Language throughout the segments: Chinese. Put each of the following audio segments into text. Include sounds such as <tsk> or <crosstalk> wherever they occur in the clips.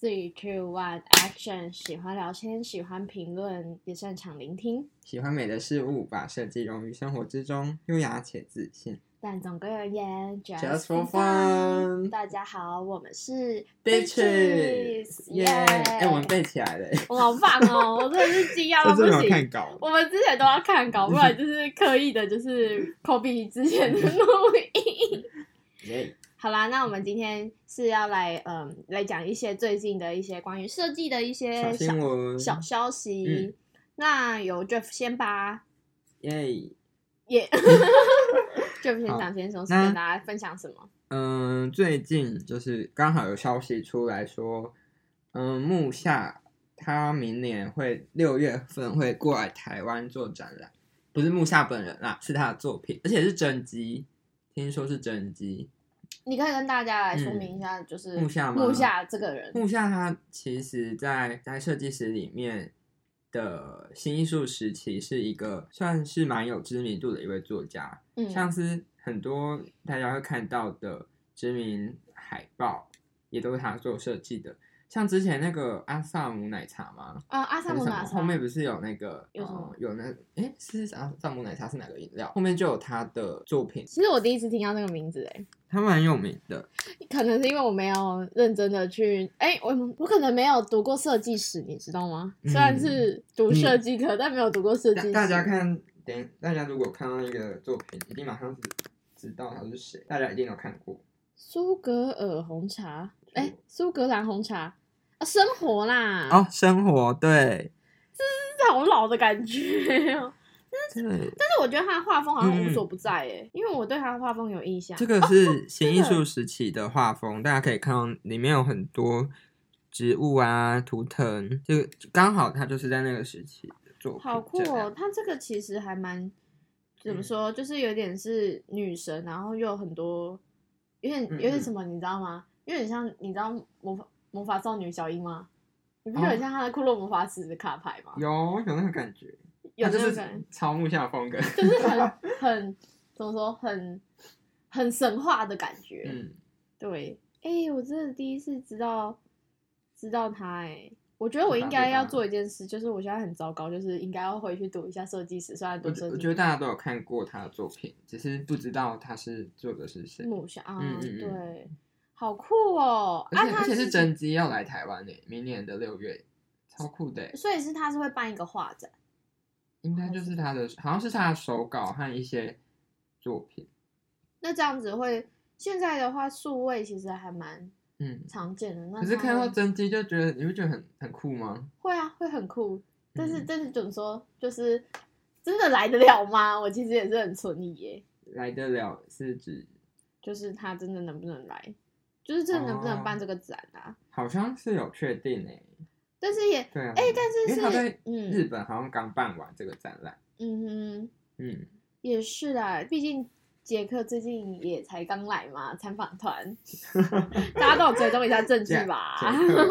Three, two, one, action！喜欢聊天，喜欢评论，也擅长聆听，喜欢美的事物，把设计融于生活之中，优雅且自信。但总归而言 Just for fun 大家好，我们是 Bitches，耶！哎，我们背起来了，我好棒哦！<laughs> 我真的是惊讶到不行。看稿。我们之前都要看稿，不然就是刻意的，就是 copy 之前的 <laughs> 录音。耶！好啦，那我们今天是要来嗯来讲一些最近的一些关于设计的一些小小消息。嗯那由 Jeff 先吧，耶！耶、<laughs> <laughs> Jeff 先讲先说，是那跟大家分享什么？嗯，最近就是刚好有消息出来说，嗯，木下他明年会六月份会过来台湾做展览，不是木下本人啦，是他的作品，而且是整集，听说是真机。你可以跟大家来说明一下，就是木下吗木下这个人，木下他其实在在设计师里面的新艺术时期是一个算是蛮有知名度的一位作家，嗯，像是很多大家会看到的知名海报，也都是他做设计的。像之前那个阿萨姆奶茶吗？啊，阿萨还是什么姆后面不是有那个有什么呃有那诶是阿萨姆奶茶是哪个饮料？后面就有他的作品，其实我第一次听到那个名字，哎，他蛮有名的。可能是因为我没有认真的去，哎、我我可能没有读过设计史，你知道吗？嗯虽然是读设计课，但没有读过设计。大大家看，等大家如果看到一个作品，一定马上知知道他是谁，大家一定有看过。苏格尔红茶，哎、苏格兰红茶啊，生活啦，哦，生活对这是好老的感觉哦。对，但是我觉得他的画风好像无所不在哎、因为我对他的画风有印象。这个是新艺术时期的画风，大家可以看到里面有很多植物啊、图腾，就刚好他就是在那个时期的作品。好酷哦！！他这个其实还蛮怎么嗯说，就是有点是女神，然后又有很多有点有点什么，你知道吗？有点像你知道魔法魔法少女小樱吗？你不觉得很像他的库洛魔法使的卡牌吗？哦有有那个感觉，有它就是那个感觉，超木下风格。就是很 <laughs> 很怎么说，很很神话的感觉。嗯，对，哎、我真的第一次知道知道他哎、我觉得我应该要做一件事，就是我现在很糟糕，就是应该要回去读一下设计史，虽然读设计我觉得大家都有看过他的作品，只是不知道他是做的是谁。木下啊，嗯嗯嗯对，好酷哦！而且而且是真机要来台湾呢，明年的六月，超酷的。所以是他是会办一个画展，应该就是他的，好像是他的手稿和一些作品。那这样子会现在的话，数位其实还蛮嗯，常见的。那可是看到真机就觉得，你会觉得很很酷吗？会啊，会很酷，但是嗯但是怎么说，就是真的来得了吗？我其实也是很存疑耶，来得了是指就是他真的能不能来，就是真的能不能办哦这个展啊？好像是有确定诶。但是也对啊，哎但是是日本好像刚办完这个展览。嗯哼。嗯，也是啦，毕竟杰克最近也才刚来嘛，参访团，<laughs> 大家都有追踪一下政治吧？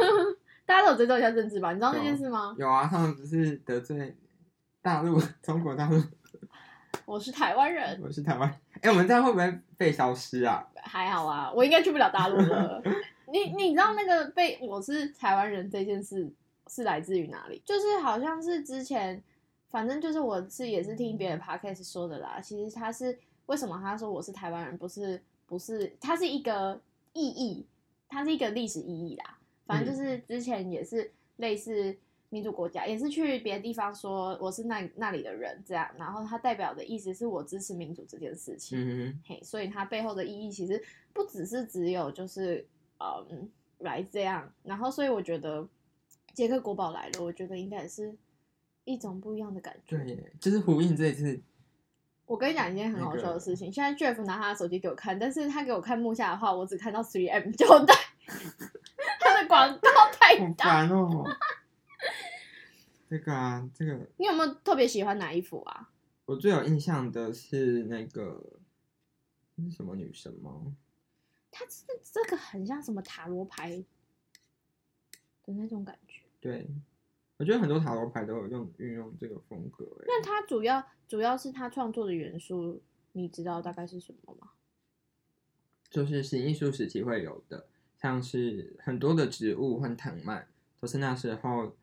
<laughs> 大家都有追踪一下政治吧？你知道那件事吗？有啊，他们不是得罪大陆、<laughs> 中国大陆，我是台湾人，我是台湾。哎，我们这样会不会被消失啊？还好啊，我应该去不了大陆了。你你知道那个被我是台湾人这件事是来自于哪里？就是好像是之前，反正就是我是也是听别的 podcast 说的啦。其实他是为什么他说我是台湾人，不是不是，它是一个意义，它是一个历史意义啦。反正就是之前也是类似民主国家，也是去别的地方说我是那那里的人这样，然后它代表的意思是我支持民主这件事情。嗯嘿，所以它背后的意义其实不只是只有就是嗯来这样，然后所以我觉得杰克国宝来了，我觉得应该也是一种不一样的感觉。对，就是呼应这一次。我跟你讲一件很好笑的事情，现在 Jeff 拿他的手机给我看，但是他给我看木下的话，我只看到 Three M 胶带，<laughs> 他的广告太好大。烦哦。<laughs> 这个啊，这个你有没有特别喜欢哪一幅啊？我最有印象的是那个，什么女神吗？它是这个很像什么塔罗牌的那种感觉。对，我觉得很多塔罗牌都有用运用这个风格。哎，那它主要主要是他创作的元素，你知道大概是什么吗？就是新艺术时期会有的，像是很多的植物和藤蔓都是那时候，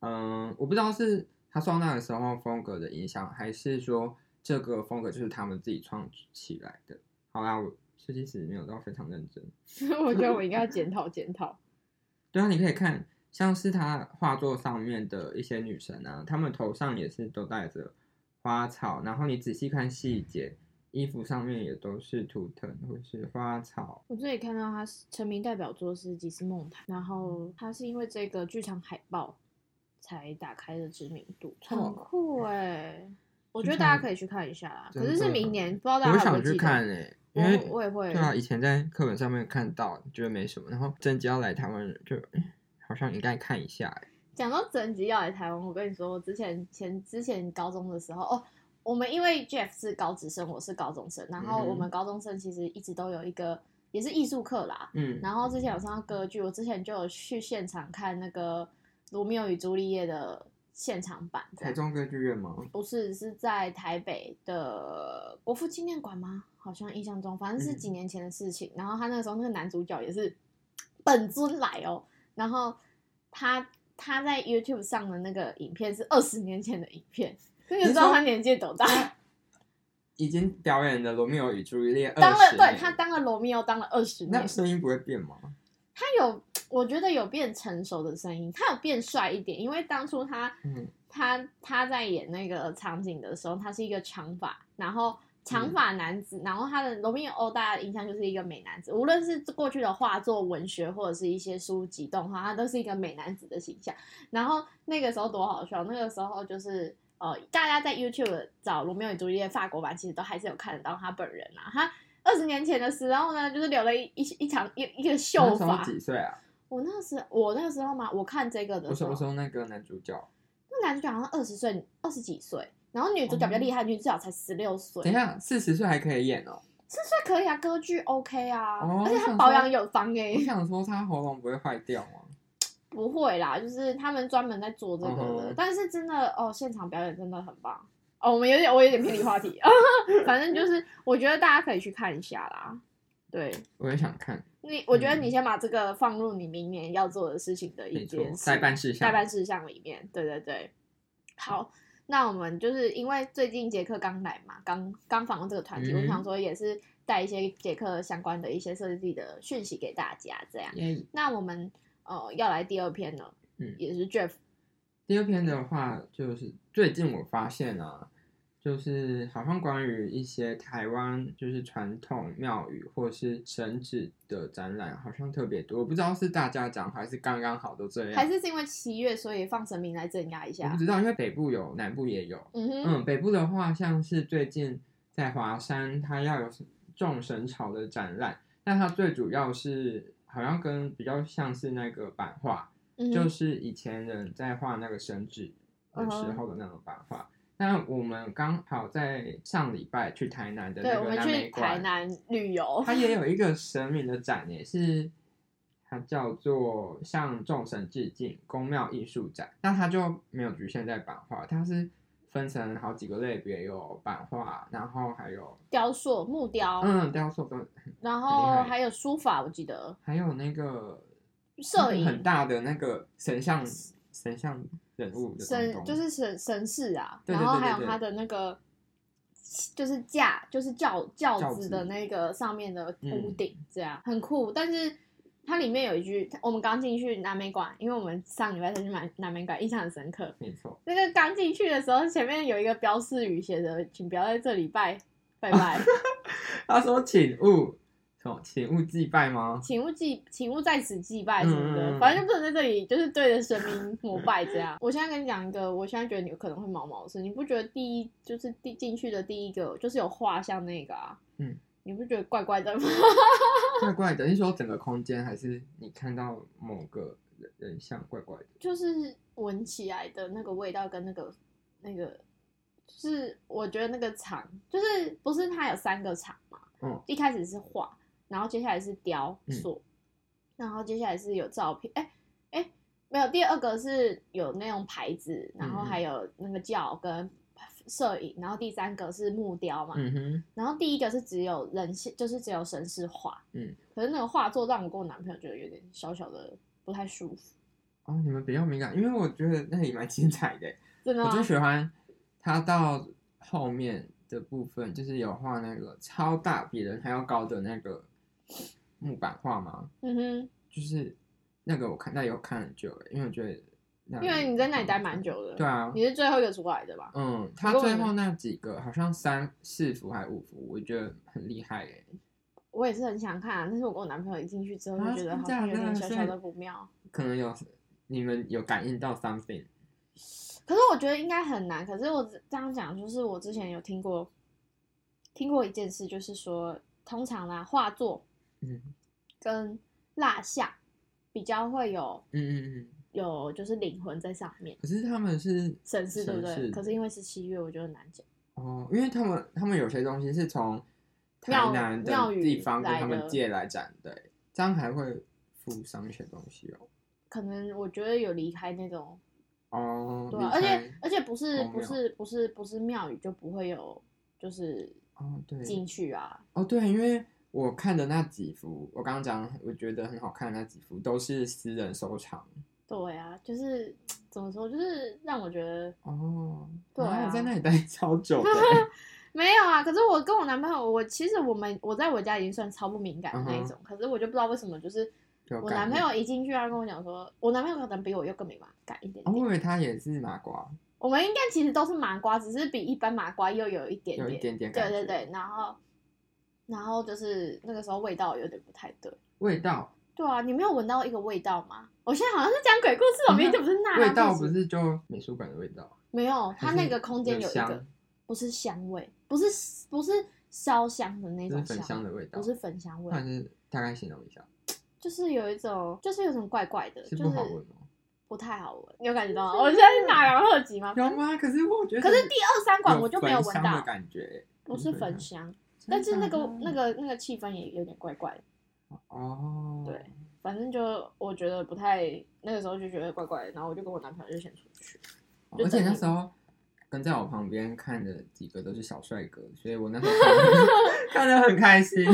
嗯，我不知道是他受那个时候风格的影响，还是说这个风格就是他们自己创起来的。好啦，我设计师没有到非常认真。<laughs> 我觉得我应该要 <laughs> 检讨检讨。对啊，你可以看，像是他画作上面的一些女神啊，她们头上也是都戴着花草，然后你仔细看细节，衣服上面也都是图腾或是花草。我这里看到他成名代表作是《吉斯梦谈》，然后他是因为这个剧场海报才打开的知名度，很酷哎、我觉得大家可以去看一下啦。可是是明年，不知道大家有没有记得看诶、因为我我也会对啊，以前在课本上面看到，觉得没什么，然后真机要来台湾，就诶好像应该看一下诶。讲到整集要来台湾，我跟你说，我之前前之前高中的时候，哦，我们因为 Jeff 是高职生，我是高中生，然后我们高中生其实一直都有一个也是艺术课啦。嗯，然后之前有上到歌剧，我之前就有去现场看那个《罗密欧与朱丽叶》的现场版。台中歌剧院吗？不是是在台北的国父纪念馆吗？好像印象中，反正是嗯几年前的事情。然后他那个时候那个男主角也是本尊来哦，然后他他在 YouTube 上的那个影片是二十年前的影片，所以你知道他年纪多大？已经表演的《罗密欧与朱丽叶》当了对他当了罗密欧当了二十年那，声音不会变吗？他有我觉得有变成熟的声音，他有变帅一点，因为当初他嗯，他他在演那个场景的时候，他是一个长发，然后长发男子，然后他的罗密欧大家的印象就是一个美男子，无论是过去的画作、文学或者是一些书籍、动画，他都是一个美男子的形象。然后那个时候多好笑，那个时候就是呃，大家在 YouTube 找罗密欧与朱丽叶法国版，其实都还是有看得到他本人啊。他二十年前的时候呢，就是留了一一一长一一个秀发。几岁啊？我那时我那个时候嘛，我看这个的我说时候，那个男主角，那男主角好像二十岁，二十几岁，然后女主角比较厉害，女主角才十六岁，等一下四十岁还可以演哦。四岁可以啊，歌剧 OK 啊，而且她保养有方诶、我想说她喉咙不会坏掉吗？<tsk> 不会啦，就是他们专门在做这个的，嗯但是真的哦，现场表演真的很棒哦。我们有点我有点偏离话题，<laughs> 反正就是我觉得大家可以去看一下啦。对我也想看，你，我觉得你先把这个放入你明年要做的事情的一件，事代办事项代办事项里面。对对对，好，那我们就是因为最近杰克刚来嘛，刚刚访问这个团体，嗯我想说也是带一些杰克相关的一些设计的讯息给大家，这样。耶。那我们呃要来第二篇了，嗯也是 Jeff 第二篇的话，就是最近我发现啊，就是好像关于一些台湾就是传统庙宇或是神祇的展览，好像特别多。我不知道是大家讲还是刚刚好都这样，还是是因为七月，所以放神明来镇压一下我不。知道，因为北部有，南部也有。嗯哼，嗯，北部的话，像是最近在华山，它要有众神朝的展览，但它最主要是好像跟比较像是那个版画，嗯就是以前人在画那个神祇的时候的那种版画。那我们刚好在上礼拜去台南的对，那个我们去南美馆，台南旅游，它也有一个神明的展，也是它叫做向众神致敬宫庙艺术展。那它就没有局限在版画，它是分成好几个类别，有版画，然后还有雕塑、木雕，嗯雕塑跟然很厉害后还有书法，我记得还有那个摄那个很、大的那个神像神像人物的神就是神神事啊，对对然后还有它的那个就是架，就是轿轿轿子的那个上面的屋嗯顶，这样很酷。但是它里面有一句，我们刚进去南美馆，因为我们上礼拜才去南南美馆，印象很深刻。没错，那个刚进去的时候，前面有一个标示语写着“请不要在这里拜拜拜，<laughs> 他说请勿什么请勿祭拜吗？请勿祭，请勿在此祭拜什么的，嗯反正就不能在这里就是对着神明膜拜这样。我现在跟你讲一个，我现在觉得你可能会毛毛的事，你不觉得第一就是第进去的第一个就是有画像那个啊？嗯，你不觉得怪怪的吗？<laughs> 怪怪的，你说整个空间还是你看到某个人人像怪怪的？就是闻起来的那个味道跟那个那个，就是我觉得那个场就是不是它有三个场嘛？嗯，一开始是画，然后接下来是雕嗯。塑，然后接下来是有照片，哎、哎、没有，第二个是有那种牌子，然后还有那个教跟摄影，然后第三个是木雕嘛，然后第一个是只有人像，就是只有神似画，嗯，可是那个画作让我跟我男朋友觉得有点小小的不太舒服，哦，你们比较敏感，因为我觉得那里蛮精彩的，<laughs> 真的我就？喜欢他到后面的部分，就是有画那个超大比人还要高的那个木板画吗，嗯哼，就是那个我看那有看很久了，因为我觉得那因为你在那里待蛮久的，对啊，你是最后一个出来的吧？嗯，他最后那几个好像三四幅还五幅，我觉得很厉害耶。我也是很想看、啊，但是我跟我男朋友一进去之后就啊觉得好像有点小小的不妙。可能有你们有感应到 something，可是我觉得应该很难。可是我这样讲，就是我之前有听过，听过一件事，就是说，通常啦，画作嗯跟蜡像比较会有嗯嗯嗯，有就是灵魂在上面，可是他们是神似对不对？可是因为是七月，我觉得很难讲。哦，因为他们他们有些东西是从台庙南庙宇的地方跟他们借来展的，这样还会附上一些东西哦。可能我觉得有离开那种，哦，对、啊，而且而且不是不是不是不是庙宇就不会有就是哦对进去啊，哦对，因为我看的那几幅，我刚刚讲我觉得很好看的那几幅都是私人收藏对啊，就是怎么说，就是让我觉得哦。对啊我在那里待 <laughs> 超久的，<laughs> 没有啊。可是我跟我男朋友，我其实我们我在我家已经算超不敏感的那种，可是我就不知道为什么，就是我男朋友一进去，他跟我讲说，我男朋友可能比我又更敏感一点点，我。以为他也是麻瓜，我们应该其实都是麻瓜，只是比一般麻瓜又有一点有一点点对对对，然后然后就是那个时候味道有点不太对。味道对啊，你没有闻到一个味道吗？我现在好像是讲鬼故事，我明明就不是那味道不是就美术馆的味道，没有，它那个空间有一香个不是香味，不是不是烧香的那种就是粉香的味道，不是焚香味但，是大概形容一下，<tsk> 就是有一种就是有种怪怪的，是就不好闻吗？不太好闻。你有感觉到吗？我现在是打烊二级吗？有吗？可是我觉得，可是第二三馆我就没有闻到，感觉，不是焚香，真但是那个那个那个气氛也有点怪怪的。哦，对反正就我觉得不太，那个时候就觉得怪怪的，然后我就跟我男朋友就先出去。哦而且那时候跟在我旁边看的几个都是小帅哥，所以我那时候看的 <laughs> 很开心，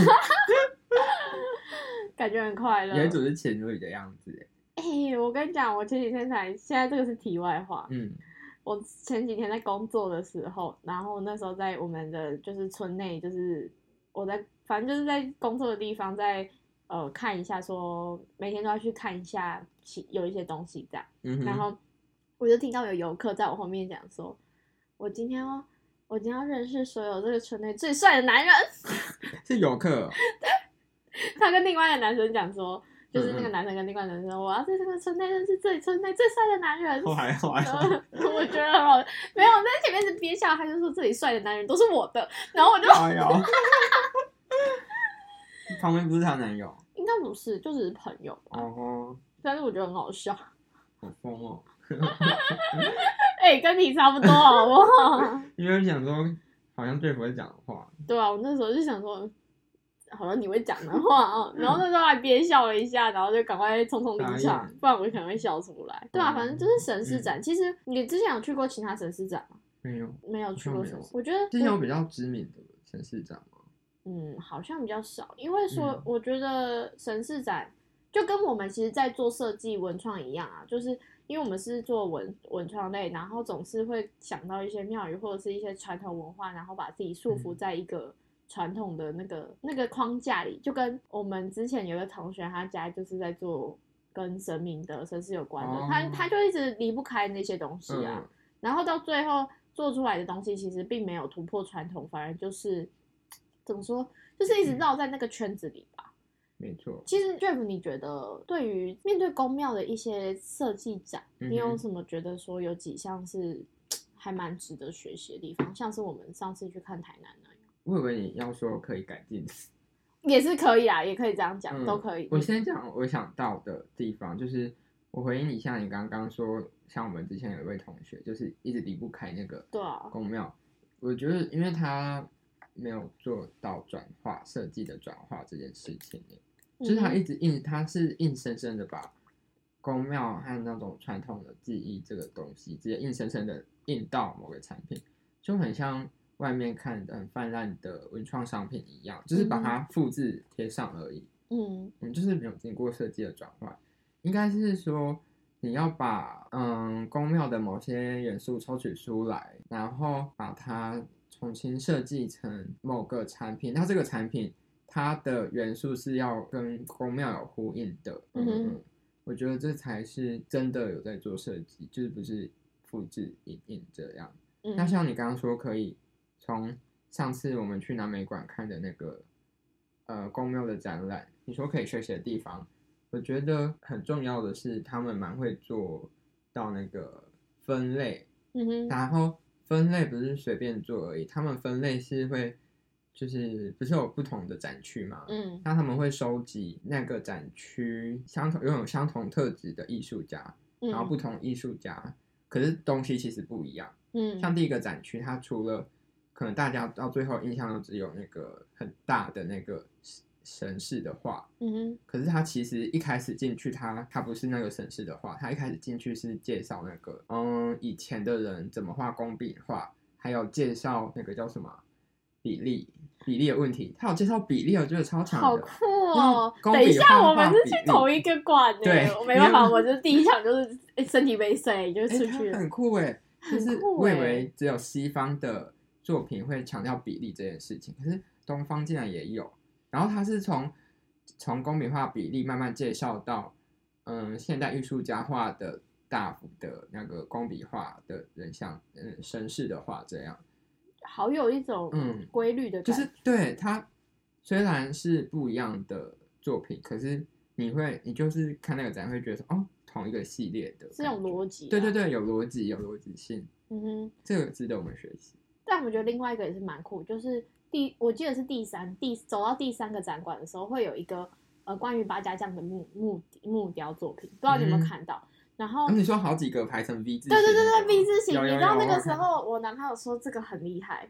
<laughs> 感觉很快乐。有一组是情侣的样子，哎、我跟你讲，我前几天才，现在这个是题外话。嗯我前几天在工作的时候，然后那时候在我们的就是村内，就是我在反正就是在工作的地方在，呃看一下说每天都要去看一下其有一些东西这样，嗯，然后我就听到有游客在我后面讲说，我今天要我今天要认识所有这个村内最帅的男人，<laughs> 是游客哦，他跟另外一个男生讲说。就是那个男生跟另外男生说，我要在这个村内认识最村内最帅的男人。后来后来然后我觉得很好，没有在前面是憋笑，他就说这里帅的男人都是我的，然后我就哎呦，旁边不是她男友应该不是，就只是朋友吧，哦，但是我觉得很好笑，好疯哦，哎、跟你差不多好不好？<laughs> 因为想说好像最不会讲话，对啊，我那时候就想说，好像你会讲的话啊，然后那时候还憋笑了一下，然后就赶快匆匆离场，不然我可能会笑出来。对啊，嗯反正就是神市展。其实你之前有去过其他神市展吗？没有。没有去过什么？我觉得之前有比较知名的城市展吗？嗯，好像比较少，因为说嗯我觉得神市展就跟我们其实，在做设计文创一样啊，就是因为我们是做文文创类，然后总是会想到一些庙宇或者是一些传统文化，然后把自己束缚嗯在一个传统的那个那个框架里，就跟我们之前有个同学，他家就是在做跟神明的神事有关的，他哦他就一直离不开那些东西啊，嗯，然后到最后做出来的东西其实并没有突破传统，反而就是怎么说，就是一直绕在那个圈子里吧。没错。其实 Jeff，你觉得对于面对宫庙的一些设计展，你有什么觉得说有几项是 <tsk> 还蛮值得学习的地方？像是我们上次去看台南那样，我以为你要说可以改进，也是可以啊，也可以这样讲，嗯都可以。我先讲我想到的地方，就是我回应一下你刚刚说，像我们之前有一位同学，就是一直离不开那个对啊，宫庙。我觉得，因为他没有做到转化设计的转化这件事情，就是他嗯一直硬，他是硬生生的把宫庙和那种传统的技艺这个东西，直接硬生生的印到某个产品。就很像外面看的很泛滥的文创商品一样，就是把它复制贴上而已。嗯我们，就是没有经过设计的转换，应该是说你要把嗯宫庙的某些元素抽取出来，然后把它重新设计成某个产品。那这个产品它的元素是要跟宫庙有呼应的。嗯我觉得这才是真的有在做设计，就是不是复制影印这样。嗯，那像你刚刚说，可以从上次我们去南美馆看的那个呃公庙的展览，你说可以学习的地方，我觉得很重要的是他们蛮会做到那个分类，嗯哼，然后分类不是随便做而已，他们分类是会就是不是有不同的展区嘛，嗯。那他们会收集那个展区相同拥有相同特质的艺术家，然后不同艺术家，可是东西其实不一样。嗯。像第一个展区，它除了可能大家到最后印象都只有那个很大的那个神式的画，嗯哼可是他其实一开始进去他他不是那个神式的画，他一开始进去是介绍那个嗯以前的人怎么画工笔画，还有介绍那个叫什么比例比例的问题，他有介绍比例，我觉得超强的。好酷哦！等一下，我们是去同一个馆呢，对我没办法，我就是第一场就是诶身体被碎，就 <laughs> 出去了。很酷哎，就是我以为只有西方的作品会强调比例这件事情，可是东方竟然也有。然后它是从从工笔画比例慢慢介绍到，嗯，现代艺术家画的大幅的那个工笔画的人像，嗯，绅士的画这样，好有一种嗯规律的感觉，就是对它虽然是不一样的作品，可是你会你就是看那个展会觉得说，哦，同一个系列的是有逻辑。对对，对，有逻辑，有逻辑性，嗯哼。这个值得我们学习。但我觉得另外一个也是蛮酷，就是第我记得是第三第走到第三个展馆的时候，会有一个呃关于八家将的木木木雕作品，不知道你有没有嗯看到？然后哦，你说好几个排成 V 字形对对对对 V 字形，你知道那个时候我男朋友说这个很厉害，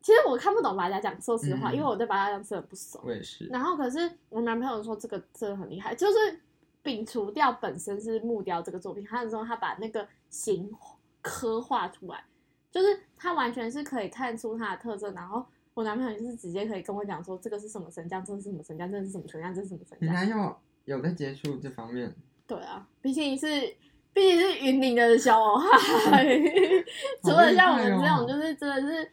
其实我看不懂八家将，说实话，嗯因为我对八家将真的不熟。我也是，然后可是我男朋友说这个真的很厉害，就是摒除掉本身是木雕这个作品，他是说他把那个形刻画出来，就是他完全是可以看出他的特征。然后我男朋友就是直接可以跟我讲说这个是什么神将，这是什么神将，这是什么神将，这是什么神你将。男友有在接触这方面，对啊，毕竟是毕竟是云林的小偶孩，<laughs> 除了像我们这种，就是真的是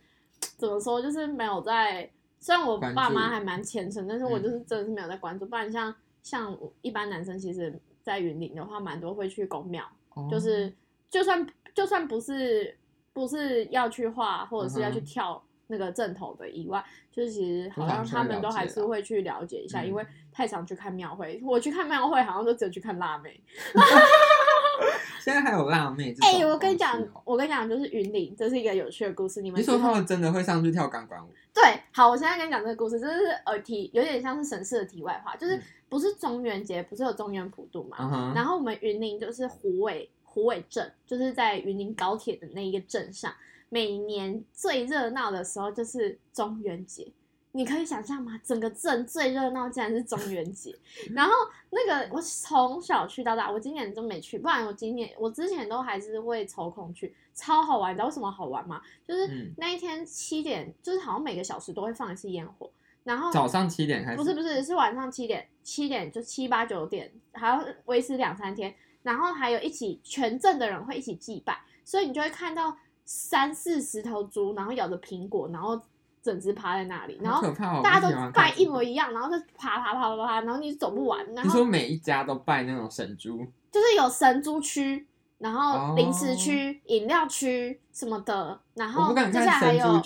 怎么说，就是没有在。虽然我爸妈还蛮虔诚，但是我嗯就是真的是没有在关注。不然像像一般男生，其实在云林的话，蛮多会去公庙，哦就是就算就算不是不是要去画，或者是要去跳那个正头的以外，就是其实好像他们都还是会去了解一下，嗯因为太常去看庙会。我去看庙会，好像都只有去看辣妹。<laughs> 现在还有辣妹哎、我跟你讲我跟你讲，就是云林，这是一个有趣的故事。你们你说他们真的会上去跳钢管舞？对，好，我现在跟你讲这个故事，这是呃题，有点像是神事的题外话，就是嗯不是中元节，不是有中元普渡嘛？嗯，然后我们云林就是虎尾虎尾镇，就是在云林高铁的那一个镇上，每年最热闹的时候就是中元节。你可以想象吗？整个镇最热闹竟然是中元节。<laughs> 然后那个我从小去到大，我今年都没去，不然我今年我之前都还是会抽空去，超好玩。你知道为什么好玩吗？就是嗯那一天七点，就是好像每个小时都会放一次烟火，然后早上七点开始，不是不是，是晚上七点，七点就七八九点，还要维持两三天，然后还有一起全镇的人会一起祭拜，所以你就会看到三四十头猪，然后咬着苹果，然后整只趴在那里，然后大家都拜一模一样，然后就爬爬爬爬爬，然后你走不完，然你说每一家都拜那种神猪，就是有神猪区。然后零食哦区、饮料区什么的，然后接下来还有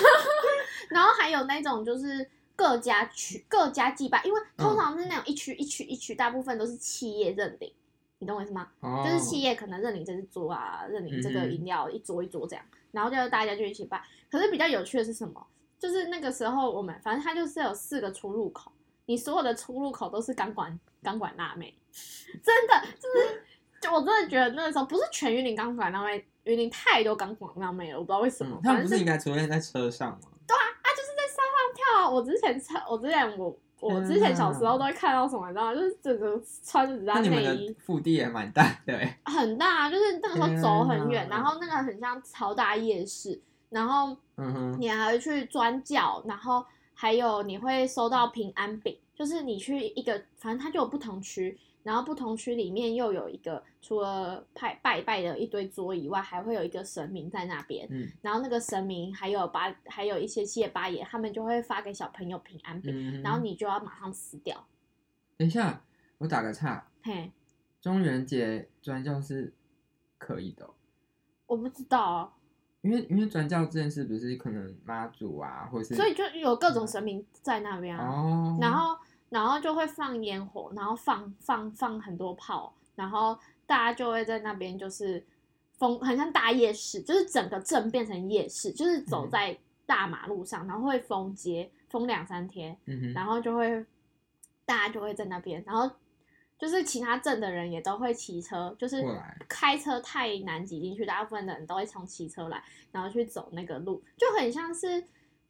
<laughs> 然后还有那种就是各家区各家祭拜，因为嗯通常是那种一区一区一区，大部分都是企业认领，你懂我意思吗？哦就是企业可能认领这只猪啊，认领这个饮料一桌一桌这样，然后就大家就一起办。可是比较有趣的是什么？就是那个时候我们反正它就是有四个出入口，你所有的出入口都是钢管钢管辣妹，<laughs> 真的就是。就我真的觉得那个时候不是全云林钢管辣妹，云林太多钢管辣妹了，我不知道为什么。嗯，他们不是应该出现在车上吗？对啊，啊就是在山上跳啊！我之前车，我之前我我之前小时候都会看到什么，你知道吗？就是整个穿着只要那你们的内衣腹地也蛮大的哎，<laughs> 很大，就是那个时候走很远，然后那个很像超大夜市，然后你还会去转教，然后还有你会收到平安饼，就是你去一个，反正它就有不同区，然后不同区里面又有一个除了拜拜拜的一堆桌以外，还会有一个神明在那边，嗯。然后那个神明还有八还有一些七爷八爷，他们就会发给小朋友平安饼，嗯，然后你就要马上撕掉，等一下，我打个岔，嘿，中元节转教是可以的哦、我不知道啊，因为因为转教这件事不是可能妈祖啊，或是所以就有各种神明在那边啊，哦，然后然后就会放烟火，然后放放放很多炮，然后大家就会在那边就是封，很像大夜市，就是整个镇变成夜市，就是走嗯在大马路上，然后会封街，封两三天，然后就会大家就会在那边，然后就是其他镇的人也都会骑车，就是开车太难挤进去，大部分的人都会从骑车来，然后去走那个路，就很像是。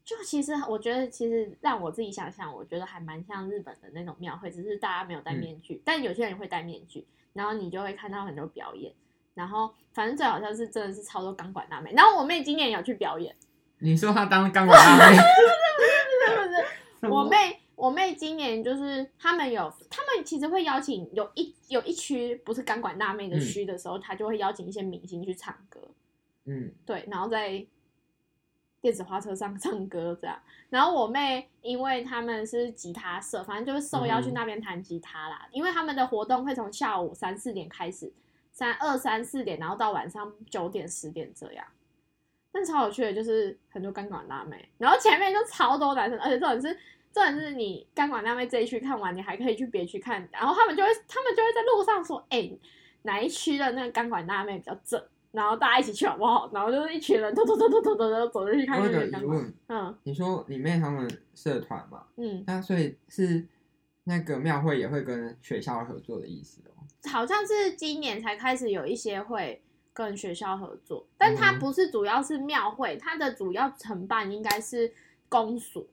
就其实我觉得，其实让我自己想想，我觉得还蛮像日本的那种庙会，只是大家没有戴面具，但有些人会戴面具，然后你就会看到很多表演，然后反正最好像是真的是超多钢管大妹，然后我妹今年有去表演，<laughs> 你说她当钢管大妹，是不是？不是我妹，我妹今年就是他们有，他们其实会邀请有一有一区不是钢管大妹的区的时候，她就会邀请一些明星去唱歌，嗯。对，然后在电子花车上 <laughs> 唱歌这样。然后我妹，因为他们是吉他社，反正就是受邀去那边弹吉他啦。因为他们的活动会从下午三四点开始，三二三四点，然后到晚上九点十点这样。但超有趣的就是很多钢管辣妹，然后前面就超多男生，而且重点是重点是你钢管辣妹这一区看完，你还可以去别区看，然后他们就会他们就会在路上说，哎、哪一区的那个钢管辣妹比较正，然后大家一起去好不好？然后就是一群人偷偷偷偷偷偷偷走进去看我有个疑问，嗯你说你妹他们社团嘛，嗯，那所以是那个庙会也会跟学校合作的意思哦。好像是今年才开始有一些会跟学校合作，但它不是主要是庙会，它的主要承办应该是公所。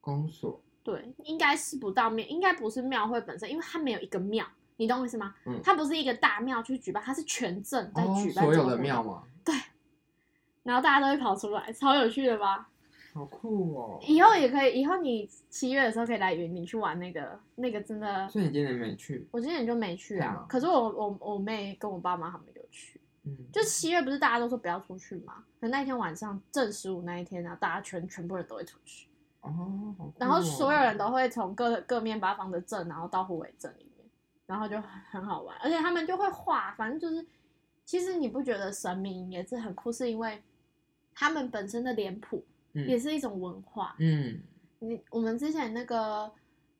公所，对，应该是不到庙，应该不是庙会本身，因为它没有一个庙，你懂我意思吗？嗯它不是一个大庙去举办，它是全镇在哦举，办、所有的庙，嘛，然后大家都会跑出来，超有趣的吧？<laughs> 好酷哦。以后也可以，以后你七月的时候可以来云林去玩那个，那个真的，所以你今年没去，我今年就没去，啊可是我我我妹跟我爸妈他们有去，嗯，就七月不是大家都说不要出去嘛？可那一天晚上正十五那一天啊，大家全全部人都会出去。哦，然后哦所有人都会从各各面八方的镇，然后到虎尾镇里面，然后就很 <laughs> 很好玩，而且他们就会画，反正就是，其实你不觉得神明也是很酷，是因为他们本身的脸谱嗯也是一种文化。嗯。你我们之前那个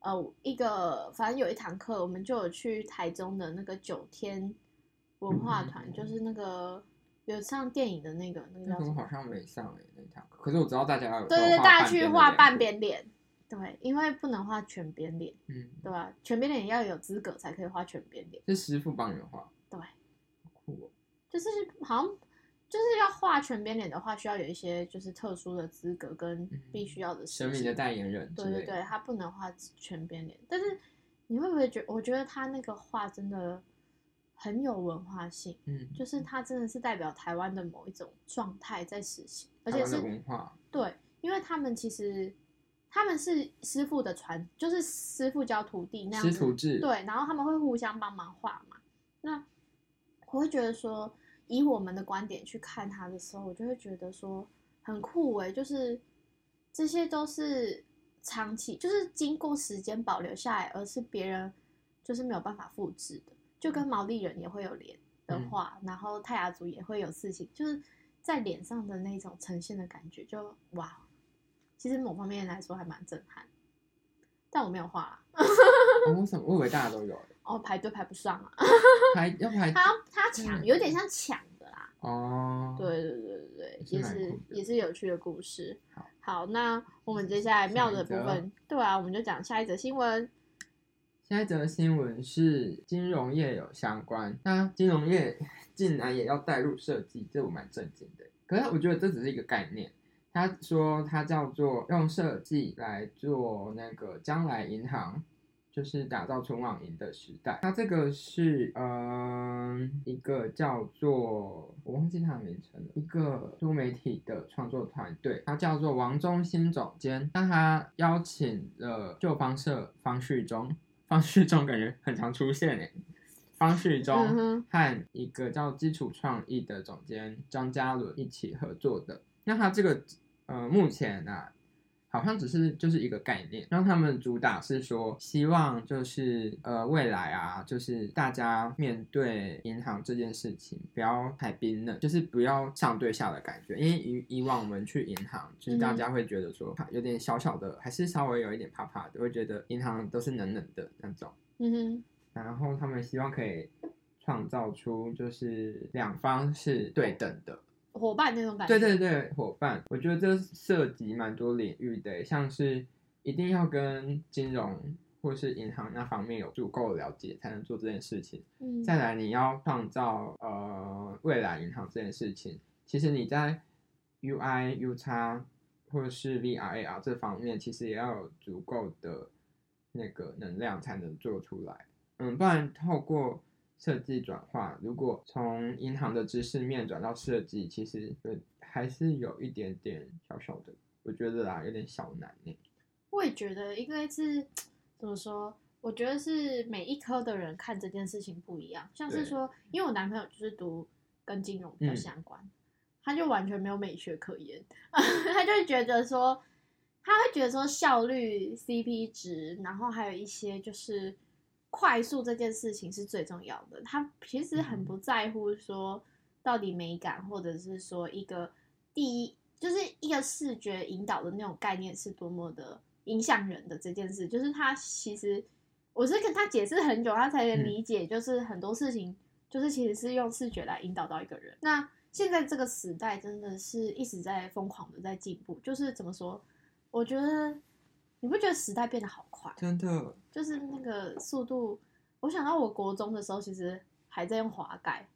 呃一个，反正有一堂课，我们就有去台中的那个九天文化团，嗯就是那个有上电影的那个那个好像没上欸那一堂课，可是我知道大家有对，大家去画半边脸，对，因为不能画全边脸。嗯，对吧？全边脸也要有资格才可以画全边脸。是师傅帮你们画，对，好酷哦。就是好像就是要画全边脸的话，需要有一些就是特殊的资格跟必须要的事情。神明的代言人对对对，他不能画全边脸。但是你会不会觉我觉得他那个画真的很有文化性，嗯，就是他真的是代表台湾的某一种状态在实行，而且是文化，对，因为他们其实他们是师傅的传，就是师傅教徒弟那样子师徒制，，对，然后他们会互相帮忙画嘛。那我会觉得说，以我们的观点去看他的时候，我就会觉得说很酷诶、就是这些都是长期，就是经过时间保留下来，而是别人就是没有办法复制的。就跟毛利人也会有脸的嗯画，然后泰雅族也会有事情，就是在脸上的那种呈现的感觉，就哇，其实某方面来说还蛮震撼。但我没有画啦，哦，为什么？我以为大家都有欸，哦，排队排不上啊。排要排 <laughs> 他他抢嗯有点像抢的啦，哦，，对对对对对，也是蛮也是的也是有趣的故事。好那我们接下来妙的部下一分，对啊，我们就讲下一则新闻。下一则新闻是金融业有相关，那金融业 <laughs> 竟然也要带入设计，这我蛮震惊的。可是我觉得这只是一个概念，他说他叫做用设计来做那个将来银行就是打造纯网银的时代。他这个是嗯一个叫做我忘记他的名称了，一个多媒体的创作团队，他叫做王中心总监。那他邀请了旧方社方旭中，方旭中感觉很常出现诶。方旭中和一个叫基础创意的总监张嘉伦一起合作的。那他这个呃，目前啊，好像只是就是一个概念，让他们主打是说，希望就是呃未来啊，就是大家面对银行这件事情不要太冰冷，就是不要上对下的感觉，因为以以往我们去银行，就是大家会觉得说有点小小的，还是稍微有一点怕怕的，会觉得银行都是冷冷的那种。嗯哼，然后他们希望可以创造出就是两方是对等的，伙伴那种感觉。对对对，伙伴，我觉得这涉及蛮多领域的，像是一定要跟金融或是银行那方面有足够了解，才能做这件事情。嗯，再来，你要创造呃未来银行这件事情，其实你在 UI、U 叉或者是 VR、AR 这方面，其实也要有足够的那个能量才能做出来。嗯，不然透过设计转化，如果从银行的知识面转到设计，其实有还是有一点点小小的，我觉得啦，有点小难呢。我也觉得应该是怎么说？我觉得是每一科的人看这件事情不一样。像是对说，因为我男朋友就是读跟金融比较嗯相关，他就完全没有美学可言，<laughs> 他就会觉得说，他会觉得说效率、CP 值，然后还有一些就是快速这件事情是最重要的。他其实很嗯不在乎说到底美感，或者是说一个第一就是一个视觉引导的那种概念是多么的影响人的这件事，就是他其实我是跟他解释很久，他才能嗯理解，就是很多事情就是其实是用视觉来引导到一个人。那现在这个时代真的是一直在疯狂的在进步，就是怎么说？我觉得你不觉得时代变得好快？真的，就是那个速度，我想到我国中的时候，其实还在用滑盖，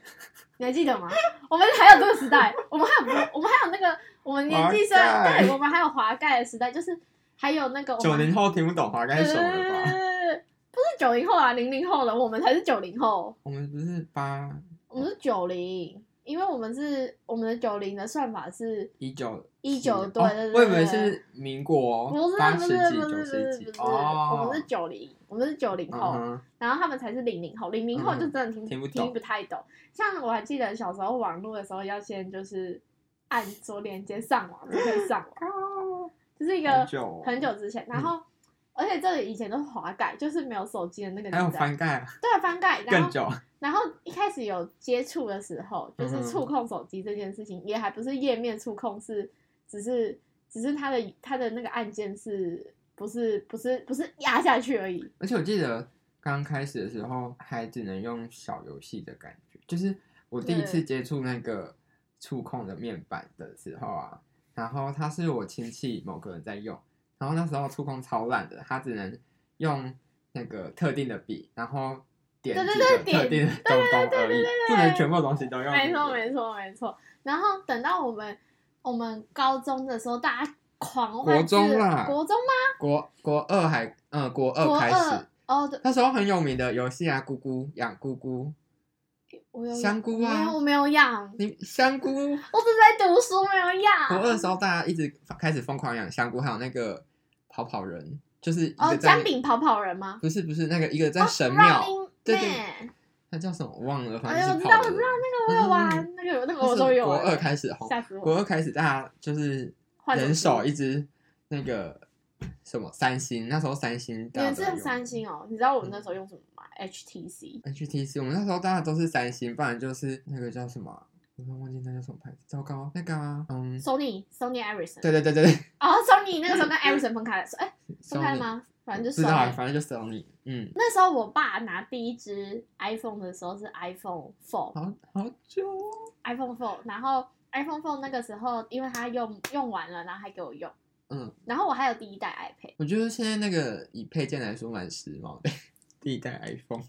<laughs> 你还记得吗？我们还有这个时代，我们还有我们还有那个我们年纪虽然对，我们还有滑盖的时代，就是还有那个九零后听不懂滑盖手了对吧？不是九零后啊，零零后了，我们才是九零后，我们不是八我们是九零，因为我们是我们的九零的算法是一九一九，对哦对对，我以为是民国不是不是不是不是不是，哦，我们是九零，我们是九零后，然后他们才是零零后，零零后就真的听、听不听不太懂。像我还记得小时候网络的时候，要先就是按左连接上网就可以上网，<laughs> 就是一个很久之前。然后，而且这里以前都是滑盖，就是没有手机的那个还有，翻盖对翻盖，然后更久，然后一开始有接触的时候，就是触控手机这件事情，也还不是页面触控，是只是只是它的它的那个按键是不是不是不是压下去而已。而且我记得刚开始的时候还只能用小游戏的感觉，就是我第一次对接触那个触控的面板的时候啊，然后它是我亲戚某个人在用，然后那时候触控超烂的，他只能用那个特定的笔，然后点对对几个特定的东东而已，不能全部东西都用。没错，没错，没错。然后等到我们我们高中的时候，大家狂换国中啦国中吗？国国二还嗯国国二开始二，哦，对，那时候很有名的游戏啊，姑姑养姑姑，我有香菇啊没有，我没有养，你香菇。我只是在读书，没有养。国二的时候，大家一直开始疯狂养香菇，还有那个跑跑人，就是哦，姜饼跑跑人吗？不是不是那个一个在哦神庙对对 Man 那叫什么我忘了，反正就是跑的我知道，我知道那个我有玩，那个那个我都有。国二开始！国二开始大家就是人换手一只那个什么三星，那时候三星你们是三星哦？你知道我们那时候用什么吗？HTC。HTC，我们那时候大家都是三星，不然就是那个叫什么啊，我都忘记那叫什么牌子，糟糕，那个啊，嗯，Sony Sony Ericsson。对对对对对 <laughs> 哦，Sony 那个时候跟 Ericsson 分开了，哎，分开了吗？反正就不知道啊，Sony。反正就 Sony，嗯，那时候我爸拿第一只 iPhone 的时候是 iPhone Four，iPhone 好好久哦，Four，然后 iPhone Four 那个时候因为他用用完了，然后还给我用，嗯。然后我还有第一代 iPad。我觉得现在那个以配件来说蛮时髦的，<laughs> 第一代 iPhone，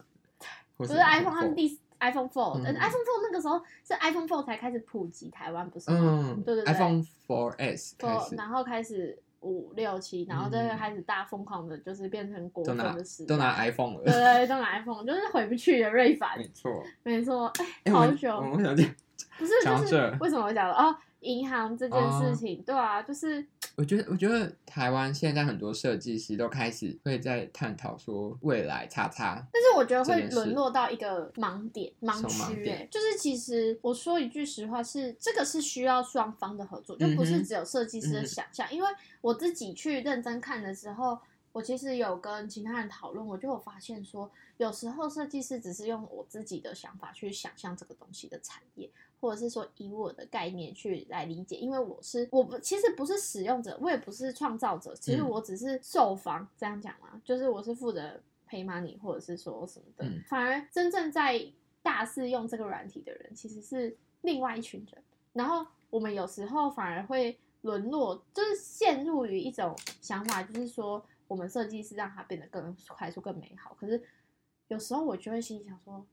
不不是 iPhone，它是第 iPhone Four，嗯但是 iPhone Four 那个时候是 iPhone Four 才开始普及台湾，不是吗？嗯，对对对，iPhone 4S 开 Four，始，然后开始五六七，然后就会开始大疯狂的，就是变成国风的时代都拿 iPhone 对了，对对，都拿 iPhone，就是回不去的瑞凡没，错。没错，哎、好久，我想讲，不是就是为什么我讲哦，银行这件哦事情，对啊，就是我觉得我觉得台湾现在很多设计师都开始会在探讨说未来叉叉，但是我觉得会沦落到一个盲点、盲区、点欸，就是其实我说一句实话是，这个是需要双方的合作，就不是只有设计师的想象。因为我自己去认真看的时候，我其实有跟其他人讨论，我就有发现说，有时候设计师只是用我自己的想法去想象这个东西的产业。或者是说以我的概念去来理解，因为我是我不其实不是使用者，我也不是创造者，其实嗯。我只是受访，这样讲嘛，就是我是负责 pay money 或者是说什么的，嗯。反而真正在大肆用这个软体的人其实是另外一群人，然后我们有时候反而会沦落，就是陷入于一种想法，就是说我们设计师让它变得更快速、更美好，可是有时候我就会心里想说啊，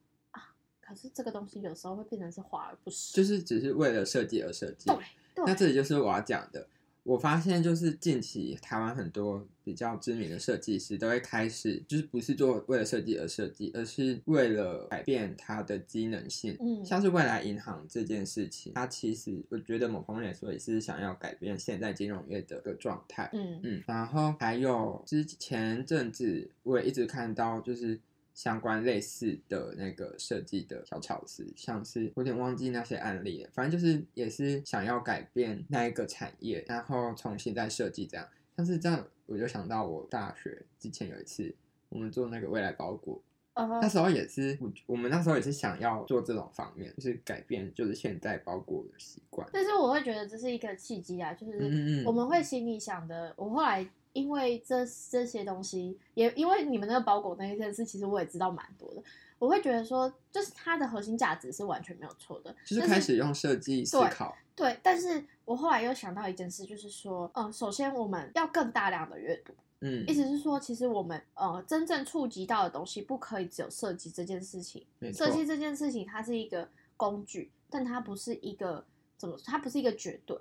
可是这个东西有时候会变成是华而不实，就是只是为了设计而设计。对对那这里就是我要讲的。我发现就是近期台湾很多比较知名的设计师都会开始，就是不是做为了设计而设计，而是为了改变它的机能性。嗯像是未来银行这件事情，它其实我觉得某方面来说也是想要改变现在金融业的一个状态。嗯嗯，然后还有之前阵子我也一直看到，就是相关类似的那个设计的小巧思，像是我有点忘记那些案例了，反正就是也是想要改变那一个产业，然后重新再设计这样。像是这样，我就想到我大学之前有一次，我们做那个未来包裹，呃那时候也是我我们那时候也是想要做这种方面，就是改变就是现在包裹的习惯。但是我会觉得这是一个契机啊，就是我们会心里想的。我后来因为这这些东西，也因为你们那个包裹那一件事，其实我也知道蛮多的。我会觉得说，就是它的核心价值是完全没有错的，但就是开始用设计思考，对。但是我后来又想到一件事，就是说，嗯，首先我们要更大量的阅读，嗯意，思是说，其实我们呃真正触及到的东西，不可以只有设计这件事情。设，计这件事情，它是一个工具，但它不是一个怎么说，它不是一个绝对，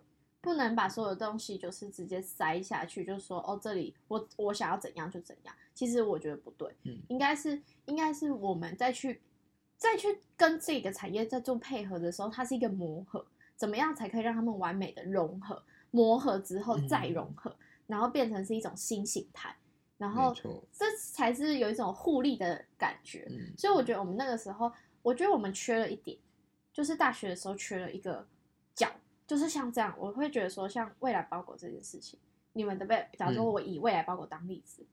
不能把所有东西就是直接塞下去，就说哦，这里我我想要怎样就怎样。其实我觉得不对，嗯应该是应该是我们再去再去跟这个产业在做配合的时候，它是一个磨合，怎么样才可以让他们完美的融合？磨合之后嗯再融合，然后变成是一种新形态，然后，这才是有一种互利的感觉。嗯所以我觉得我们那个时候，我觉得我们缺了一点，就是大学的时候缺了一个角，就是像这样，我会觉得说，像未来包裹这件事情，你们的被，假如说嗯我以未来包裹当例子，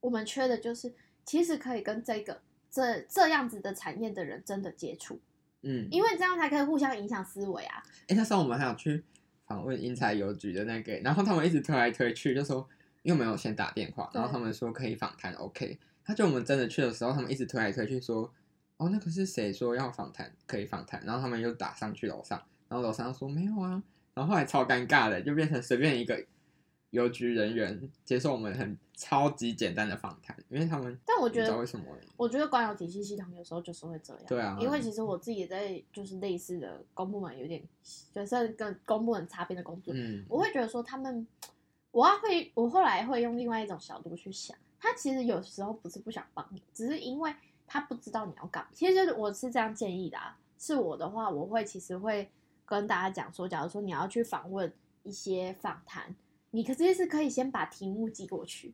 我们缺的就是其实可以跟这个这这样子的产业的人真的接触，嗯，因为这样才可以互相影响思维啊。哎、那时候我们还有去访问英才邮局的那个，然后他们一直推来推去，就说因为我们有先打电话，然后他们说可以访谈，OK。他就我们真的去的时候，他们一直推来推去说，哦，那个是谁说要访谈，可以访谈，然后他们又打上去楼上，然后楼上说没有啊，然后后来超尴尬的，就变成随便一个邮局人员接受我们很超级简单的访谈，因为他们但我觉得为什么欸，我觉得官有体系系统有时候就是会这样。对啊因为其实我自己也在就是类似的公部门有点，就是跟公部门擦边的工作，嗯，我会觉得说他们，我要会，我后来会用另外一种角度去想，他其实有时候不是不想帮你，只是因为他不知道你要干嘛。其实我是这样建议的啊，是我的话，我会其实会跟大家讲说，假如说你要去访问一些访谈，你可这是可以先把题目寄过去，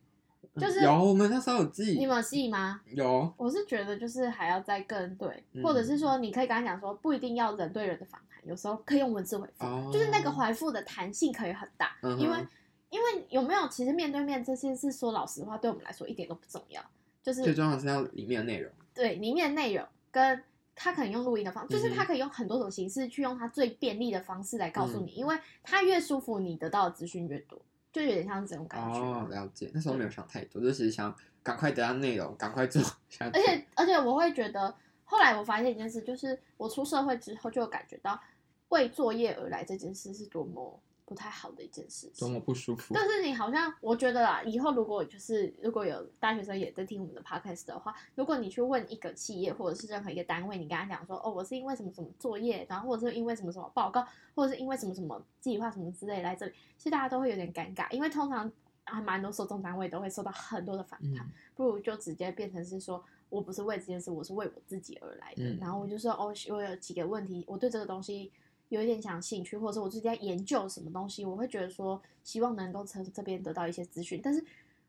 就是有我们那时候有记，你们有寄吗？有，我是觉得就是还要再更对，嗯或者是说你可以跟他讲说，不一定要人对人的访谈，有时候可以用文字回复，哦就是那个回复的弹性可以很大，嗯因为因为有没有其实面对面这些事，说老实话，对我们来说一点都不重要，就是最重要的是要里面的内容。对里面的内容跟他可能用录音的方，就是他可以用很多种形式去用他最便利的方式来告诉嗯你，因为他越舒服，你得到的资讯越多，就有点像是这种感觉。哦，了解。那时候没有想太多，就是想赶快得到内容，赶快做。而且而且我会觉得，后来我发现一件事，就是我出社会之后就有感觉到为作业而来这件事是多么不太好的一件事情。多么不舒服。但是你好像，我觉得啦，以后如果就是如果有大学生也在听我们的 podcast 的话，如果你去问一个企业或者是任何一个单位，你跟他讲说，哦，我是因为什么什么作业，然后或者是因为什么什么报告，或者是因为什么什么计划什么之类来这里，其实大家都会有点尴尬，因为通常还蛮多受众单位都会受到很多的反弹，嗯不如就直接变成是说。我不是为这件事，我是为我自己而来的。嗯然后我就说，哦，我有几个问题，我对这个东西有一点想兴趣，或者是我自己在研究什么东西，我会觉得说，希望能够从这边得到一些资讯。但是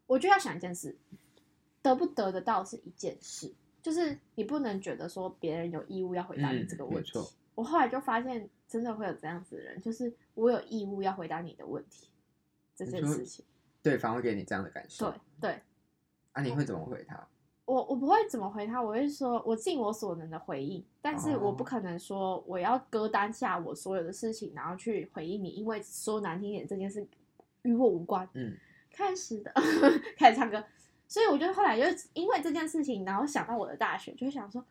我就要想一件事，得不得得到是一件事，就是你不能觉得说别人有义务要回答你嗯这个问题。我后来就发现，真的会有这样子的人，就是我有义务要回答你的问题这件事情。对方会给你这样的感受对，对，啊，你会怎么回他？我我不会怎么回他，我会说我尽我所能的回应，但是我不哦。可能说我要割当下我所有的事情，然后去回应你，因为说难听一点，这件事与我无关。嗯，开始的 <laughs> 开始唱歌，所以我就后来就因为这件事情，然后想到我的大学，就会想说，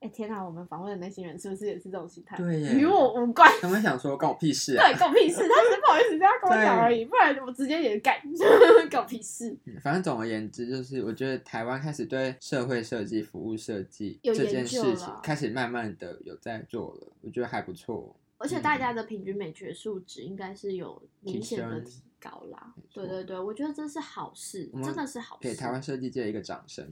哎、天哪，我们访问的那些人是不是也是这种心态？对耶与我无关。他们想说关我屁事啊。对，狗屁事，他只是不好意思这样跟我讲而已，不然我直接也干，<laughs> 狗屁事。嗯反正总而言之，就是我觉得台湾开始对社会设计、服务设计有这件事情了开始慢慢的有在做了，我觉得还不错。而且大家的平均美学素质应该是有明显的提高啦对对对，我觉得这是好事，真的是好事。给台湾设计界一个掌声。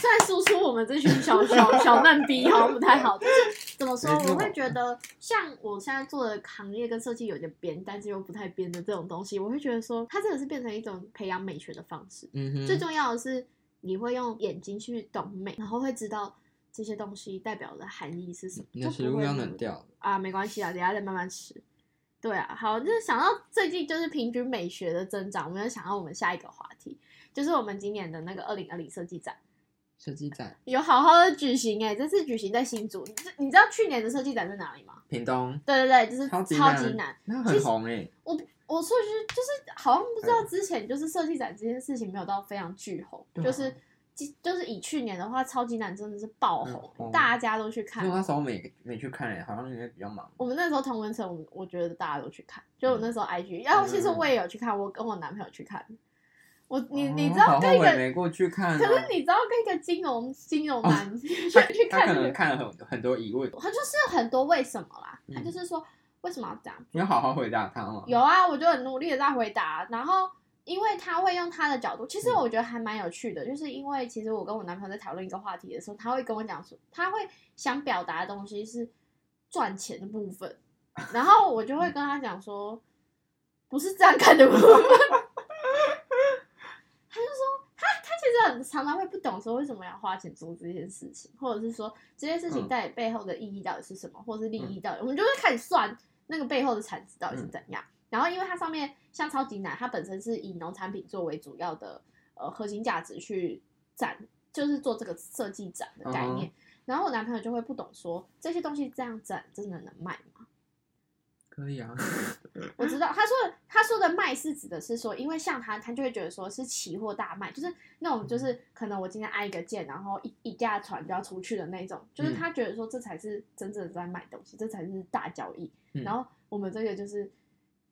在输出我们这群小小小嫩逼好像不太好，但是怎么说？我会觉得像我现在做的行业跟设计有点边，但是又不太边的这种东西，我会觉得说它真的是变成一种培养美学的方式。嗯哼，最重要的是你会用眼睛去懂美，然后会知道这些东西代表的含义是什么。你的食物要冷掉。啊，没关系啊，等下再慢慢吃。对啊，好，就是想到最近就是平均美学的增长，我们就想到我们下一个话题，就是我们今年的那个二零二零设计展设计展，有好好的举行哎、这次举行在新竹，你知你知道去年的设计展在哪里吗？屏东对对对，就是超级超级难。那很红哎。我我说就是就是好像不知道之前就是设计展这件事情没有到非常巨红，就是就是以去年的话，超级难真的是爆红，大家都去看。我那时候没没去看哎，好像因为比较忙。我们那时候同文城，我我觉得大家都去看，就我那时候嗯 IG，然后其实我也有去看，我跟我男朋友去看。我你你知道跟一个，没过去看哦。可是你知道跟一个金融金融男去他去他可能看了很很多疑问，他就是很多为什么啦，他嗯就是说为什么要这样？你要好好回答他吗？有啊，我就很努力的在回答，然后因为他会用他的角度，其实嗯我觉得还蛮有趣的，就是因为其实我跟我男朋友在讨论一个话题的时候，他会跟我讲说，他会想表达的东西是赚钱的部分，然后我就会跟他讲说，不是这样看的部分。<laughs> 他就说，他常常会不懂说为什么要花钱做这件事情，或者是说这件事情嗯在背后的意义到底是什么，或者是利益到底，我们就会开始算那个背后的产值到底嗯是怎样。然后因为它上面像超级奶，它本身是以农产品作为主要的呃核心价值去展，就是做这个设计展的概念。嗯然后我男朋友就会不懂说这些东西这样展真的能卖吗？可以啊。<laughs> 我知道他说的他说的卖是指的是说，因为像他，他就会觉得说是期货大卖，就是那种就是可能我今天挨一个键，然后一一架船就要出去的那种，就是他觉得说这才是真正的在卖东西，这才是大交易。嗯然后我们这个就是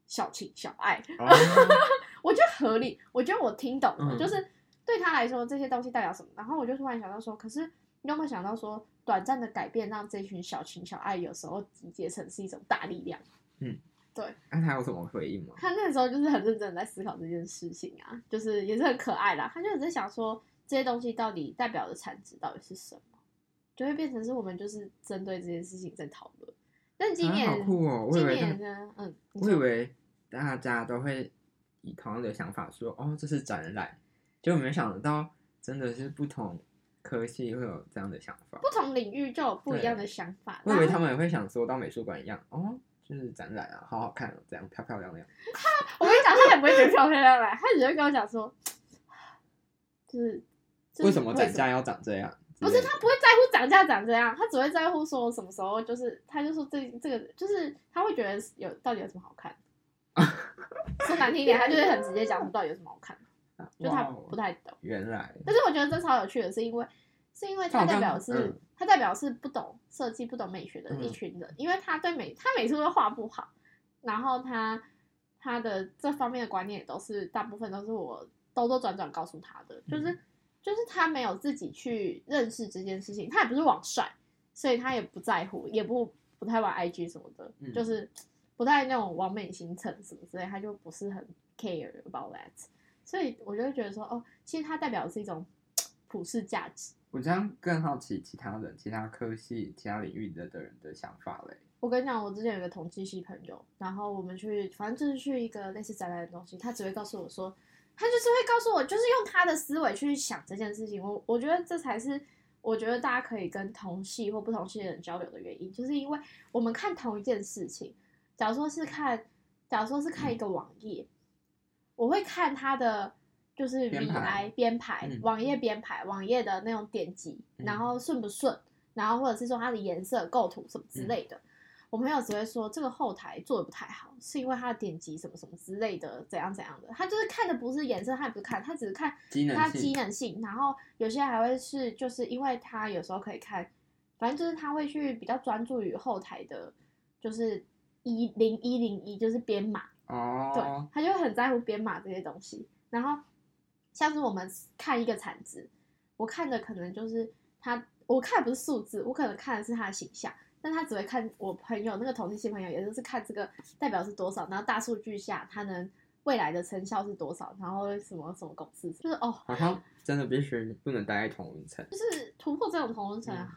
小情小爱，哦 <laughs> 我觉得合理，我觉得我听懂了，嗯就是对他来说这些东西代表什么。然后我就突然想到说，可是你有没有想到说，短暂的改变让这群小情小爱有时候集结成是一种大力量？那他有什么回应吗？他那个时候就是很认真的在思考这件事情啊，就是也是很可爱啦。他就在想说，这些东西到底代表的产值到底是什么，就会变成是我们就是针对这件事情在讨论。但今年，啊好酷哦！我以今为呢，嗯，我以为大家都会以同样的想法说，哦，这是展览，结果没想到真的是不同科系会有这样的想法。不同领域就有不一样的想法。我以为他们也会想说到美术馆一样，哦，就是展览啊，好好看哦，这样漂漂亮亮。<laughs> 我跟你讲，他也不会觉得漂漂亮亮，他只会跟我讲说，就是就是为什么涨价要涨这样？不是他不会在乎涨价涨这样，他只会在乎说什么时候就是，他就说这这个就是他会觉得有到底有什么好看。说难听一点，他就是很直接讲出到底有什么好看，<laughs> 就他不太懂。原来但是我觉得这超有趣的，是因为是因为他代表是、他嗯。他代表是不懂设计、不懂美学的一嗯。群人，因为他对美他美术都画不好，然后他他的这方面的观念也都是大部分都是我兜兜转转告诉他的，就是、嗯。就是他没有自己去认识这件事情，他也不是网帅，所以他也不在乎，也不不太玩 IG 什么的，嗯。就是不太那种完美行程什么之类，他就不是很 care about that，所以我就会觉得说，哦，其实他代表的是一种 <tsk> 普世价值。我这样更好奇其他人、其他科系、其他领域的的人的想法嘞。我跟你讲，我之前有个统计系朋友，然后我们去，反正就是去一个类似展览的东西，他只会告诉我说，他就是会告诉我，就是用他的思维去想这件事情。我我觉得这才是我觉得大家可以跟同系或不同系的人交流的原因，就是因为我们看同一件事情，假如说是看，假如说是看一个网页，我会看他的就是编 VI 排编排嗯网页编排，网页的那种点击，嗯然后顺不顺，然后或者是说它的颜色、构图什么之类的。我朋友只会说这个后台做的不太好，是因为它的点击什么什么之类的，怎样怎样的。他就是看的不是颜色，他也不是看，他只是看机能它机，能性。然后有些还会是，就是因为他有时候可以看，反正就是他会去比较专注于后台的，就是一零一零一，就是编码哦。对哦，，他就会很在乎编码这些东西。然后像是我们看一个产值，我看的可能就是他，我看的不是数字，我可能看的是他的形象，但他只会看我朋友那个统计系朋友，也就是看这个代表是多少，然后大数据下他能未来的成效是多少，然后什么什么公司，就是哦，好像真的必须不能待在同温层。就是突破这种同温层、嗯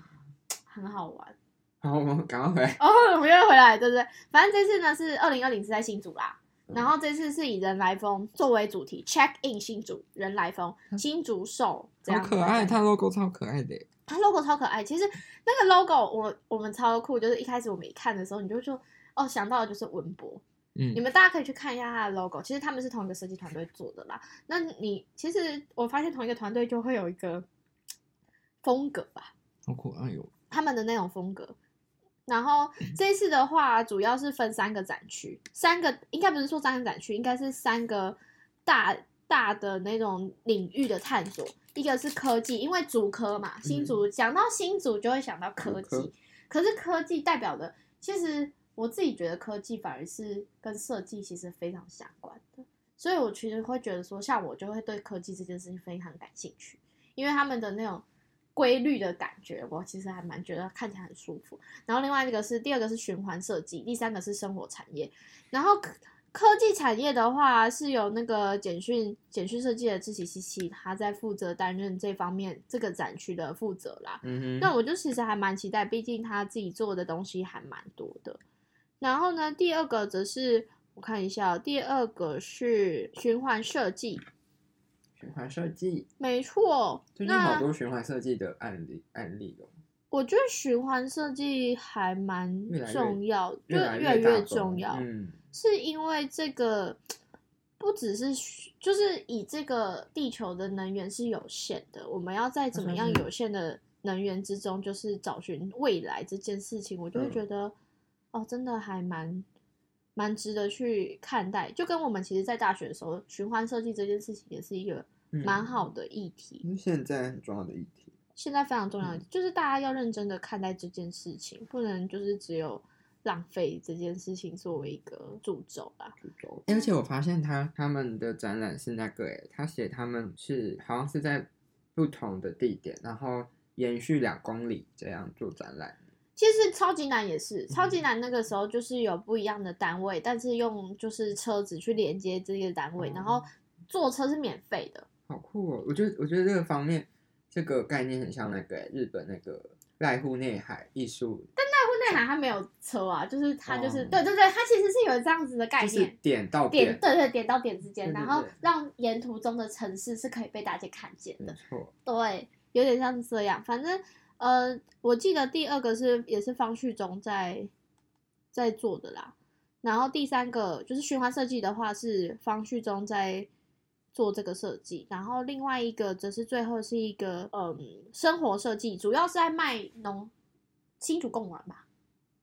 <tsk> 很好玩。好，我们赶快回来。哦，我们又回来，对不对？反正这次呢是二零二零是在新竹啦，嗯然后这次是以人来疯作为主题，check in 新竹人来疯，新竹手这样。好可爱，它 logo 超可爱的耶。它 logo 超可爱。其实那个 logo 我我们超酷，就是一开始我们一看的时候，你就说哦，想到的就是文博。嗯你们大家可以去看一下它的 logo，其实他们是同一个设计团队做的啦。那你其实我发现同一个团队就会有一个风格吧，好可爱哟。他们的那种风格。然后这一次的话，主要是分三个展区，三个应该不是说三个展区，应该是三个大大的那种领域的探索。一个是科技，因为竹科嘛，新竹讲到新竹就会想到科技，可是科技代表的，其实我自己觉得科技反而是跟设计其实非常相关的，所以我其实会觉得说，像我就会对科技这件事情非常感兴趣，因为他们的那种规律的感觉，我其实还蛮觉得看起来很舒服。然后另外一个是第二个是循环设计，第三个是生活产业。然后科科技产业的话，是由那个简讯简讯设计的志崎西西，他在负责担任这方面这个展区的负责啦。嗯哼，那我就其实还蛮期待，毕竟他自己做的东西还蛮多的。然后呢，第二个则是我看一下哦，第二个是循环设计，循环设计，没错。最近好多循环设计的案例案例哦。我觉得循环设计还蛮重要，就越来越重要，嗯，是因为这个不只是就是以这个地球的能源是有限的，我们要在怎么样有限的能源之中，就是找寻未来这件事情，我就会嗯觉得、哦，真的还蛮蛮值得去看待。就跟我们其实，在大学的时候，循环设计这件事情也是一个嗯蛮好的议题。现在很重要的议题。现在非常重要就是大家要认真的看待这件事情，不能就是只有浪费这件事情作为一个助咒啦。主轴。而且我发现他他们的展览是那个，哎，他写他们是好像是在不同的地点，然后延续两公里这样做展览。其实超级难也是，超嗯级难那个时候就是有不一样的单位，但是用就是车子去连接这些单位，哦然后坐车是免费的。好酷哦！我觉得我觉得这个方面这个概念很像那个诶日本那个濑户内海艺术，但濑户内海它没有车啊，就是它就是、哦对对对，它其实是有这样子的概就是念，点到点对对点到点之间，然后对让沿途中的城市是可以被大家看见的没。错。对，有点像这样。反正呃，我记得第二个是也是方旭中在在做的啦。然后第三个就是循环设计的话是方旭中在做这个设计，然后另外一个则是最后是一个嗯生活设计，主要是在卖农新竹贡丸吧，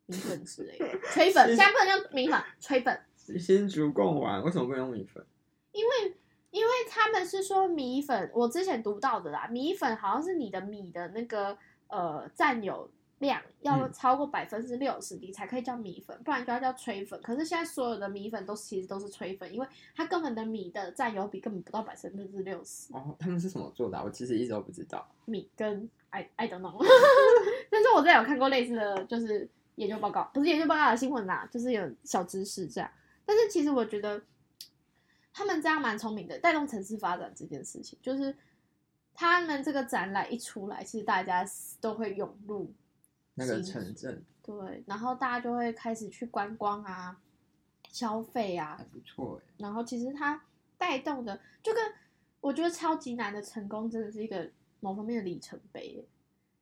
米粉之类的，吹粉，现在不能用米粉，吹粉。新竹贡丸为什么不用米粉？因为因为他们是说米粉，我之前读到的啦，米粉好像是你的米的那个呃占有量要嗯超过百分之六十，你才可以叫米粉，不然就要叫吹粉。可是现在所有的米粉都其实都是吹粉，因为它根本的米的占有比根本不到百分之六十。哦，他们是怎么做的啊、我其实一直都不知道。米跟 I I don't know，<laughs> 但是我之前有看过类似的就是研究报告，不是研究报告的新闻啦，就是有小知识这样。但是其实我觉得他们这样蛮聪明的，带动城市发展这件事情，就是他们这个展览一出来，其实大家都会涌入那个城镇。对，然后大家就会开始去观光啊、消费啊。还，不错哎，然后其实它带动的，就跟我觉得超级难的成功，真的是一个某方面的里程碑。耶，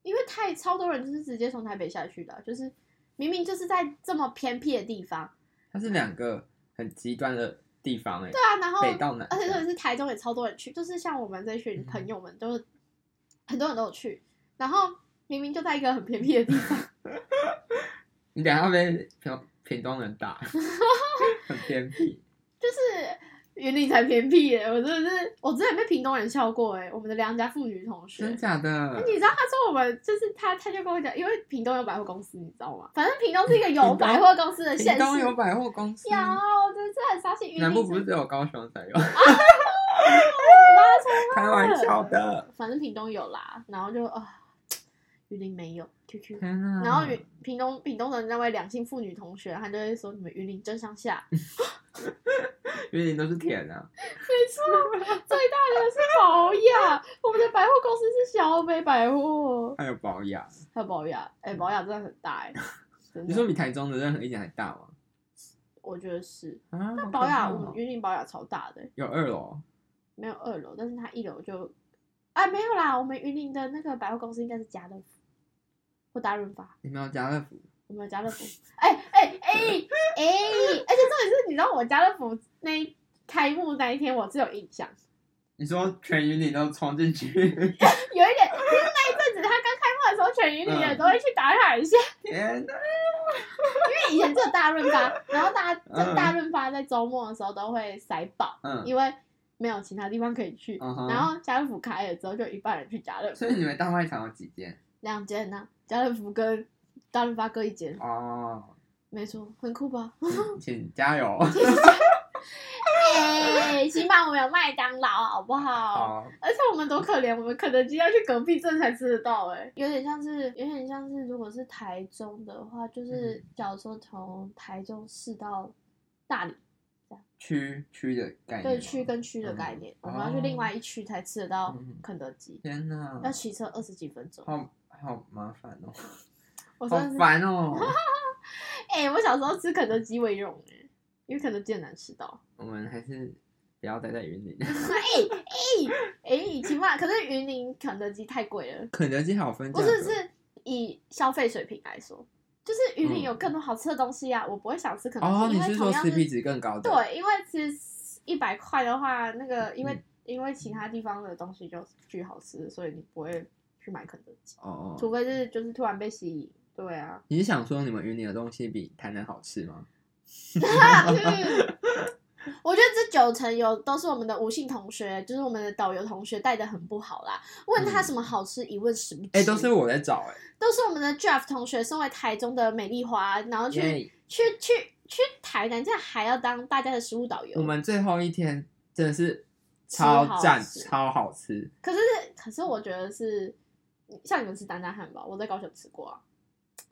因为太超多人就是直接从台北下去的啊、就是明明就是在这么偏僻的地方，它是两个很极端的地方哎，对啊，然后北到南而且特别是台中也超多人去，就是像我们这群朋友们都是很多人都有去，然后明明就在一个很偏僻的地方，<laughs> 你等一下被屏屏东人打，<laughs> 很偏僻。就是云林才偏僻耶，我真的是我之前被屏东人笑过哎，我们的良家妇女同学真。假的？你知道他说我们就是他，他就跟我讲，因为屏东有百货公司，你知道吗？反正屏东是一个有百货公司的县市。屏东有百货公司，有，我真是很伤心。云林南部不是只有高雄才有？<laughs> 开玩笑的。反正屏东有啦，然后就啊，云林没有，QQ。然后云屏东屏东的那位两性妇女同学，她就会说你们云林真乡下，<laughs> 云林都是田啊，没错，最大的是保雅，我们的百货公司是小北百货，还有保雅。还有保雅，哎、保雅真的很大哎、你说比台中的任何一点还大吗？我觉得是。啊，那好保雅，我们云林保雅超大的欸、有二楼，没有二楼，但是它一楼就，啊没有啦，我们云林的那个百货公司应该是家乐福或大润发，你们有家乐福？我们有家乐福，哎哎哎哎，而且重点是，你知道我家乐福那一开幕那一天，我是有印象，你说全云林都冲进去？有一点，就是那一阵子他刚开幕的时候，全云林人都会去打卡一下，天哪！<laughs> 因为以前只有大润发，然后大家就大润发在周末的时候都会塞爆，嗯，因为没有其他地方可以去，然后家乐福开了之后，就一半人去家乐福所，以你们大卖场有几间？两间呢，家乐福跟大润发各一间，哦，没错，很酷吧？请 <laughs> 请加油！哎，<laughs> 起码我们有麦当劳，好不好？好，而且我们多可怜，我们肯德基要去隔壁镇才吃得到、哎，有点像是，有点像是，如果是台中的话，就是嗯。假如说从台中市到大理，区区的概念吗。对区跟区的概念，嗯我们要去另外一区才吃得到嗯。肯德基，天哪，要骑车二十几分钟。好好麻烦哦，<laughs> 我好烦哦。<laughs> 哎、我小时候吃肯德基为荣哎、因为肯德基很难吃到。我们还是不要待在云林。哎哎哎，起码可是云林肯德基太贵了，肯德基还有分价不格，是是以消费水平来说，就是云林有更多好吃的东西啊，我不会想吃肯德基，哦，你因为是说 CP 值更高的？，对，因为其实一百块的话，那个因为、嗯因为其他地方的东西就巨好吃，所以你不会去买肯德基，哦哦，除非是就是突然被吸引。对啊，你是想说你们云林的东西比台南好吃吗？<laughs> 我觉得这九成有都是我们的吴姓同学，就是我们的导游同学带的很不好啦。问他什么好吃，一问十不知。哎，都是我在找哎，都是我们的 Jeff 同学，身为台中的美丽华，然后去、耶去去去台南，这样还要当大家的食物导游。我们最后一天真的是超赞，好超好吃。可是可是我觉得是像你们吃丹丹汉堡，我在高雄吃过啊，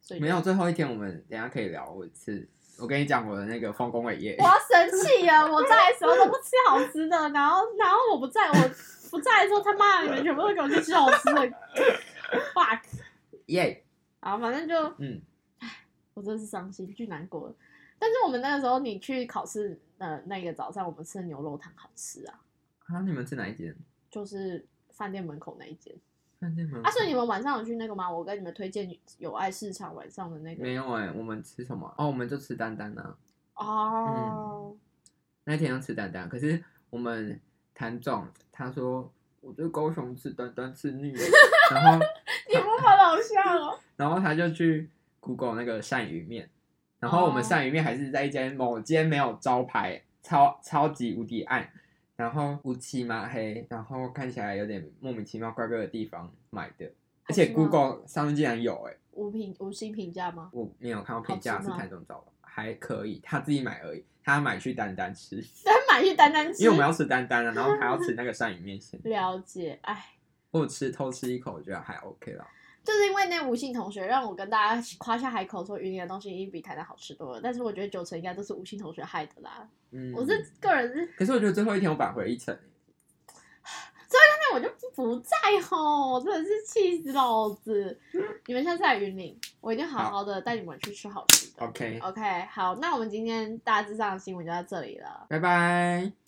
所以没有，最后一天我们等下可以聊我吃。我跟你讲我的那个丰功伟业我，要生气啊！我在的时候都不吃好吃的，然后然后我不在，我不在的时候，他妈的你们全部都给我去吃好吃的，fuck！<laughs> 耶，然后反正就嗯，我真的是伤心，巨难过了。但是我们那个时候，你去考试的那个早上，我们吃的牛肉汤好吃啊，啊，你们吃哪一间？就是饭店门口那一间。饭店吗？啊，所以你们晚上有去那个吗？我跟你们推荐友爱市场晚上的那个。没有哎，我们吃什么？哦，我们就吃丹丹啊。哦，那天要吃丹丹，可是我们谭总他说我对高雄吃丹丹吃腻了，然后 <laughs> 你模仿的好像哦。<laughs> 然后他就去 Google 那个鳝鱼面，然后我们哦鳝鱼面还是在一间某间没有招牌，超超级无敌暗，然后乌漆嘛黑，然后看起来有点莫名其妙怪怪的地方买的，而且 Google 上面竟然有哎、五评五星评价吗？我没有看到评价是好吃吗台中早还可以，他自己买而已，他买去丹丹吃，<laughs> 他买去丹丹吃，因为我们要吃丹丹了，然后还要吃 <laughs> 那个鳝鱼面线，了解，哎，我吃偷吃一口，我觉得还 OK 啦。就是因为那吴姓同学让我跟大家夸下海口，说云林的东西一定比台南好吃多了。但是我觉得九成应该都是吴姓同学害的啦。嗯，我是个人是，可是我觉得最后一天我返回一层，<sighs> 那我就不在吼，我真的是气死老子！你们下次来云林，我一定好好的带你们去吃好吃的。OK，OK，好，那我们今天大致上的新闻就到这里了。拜拜。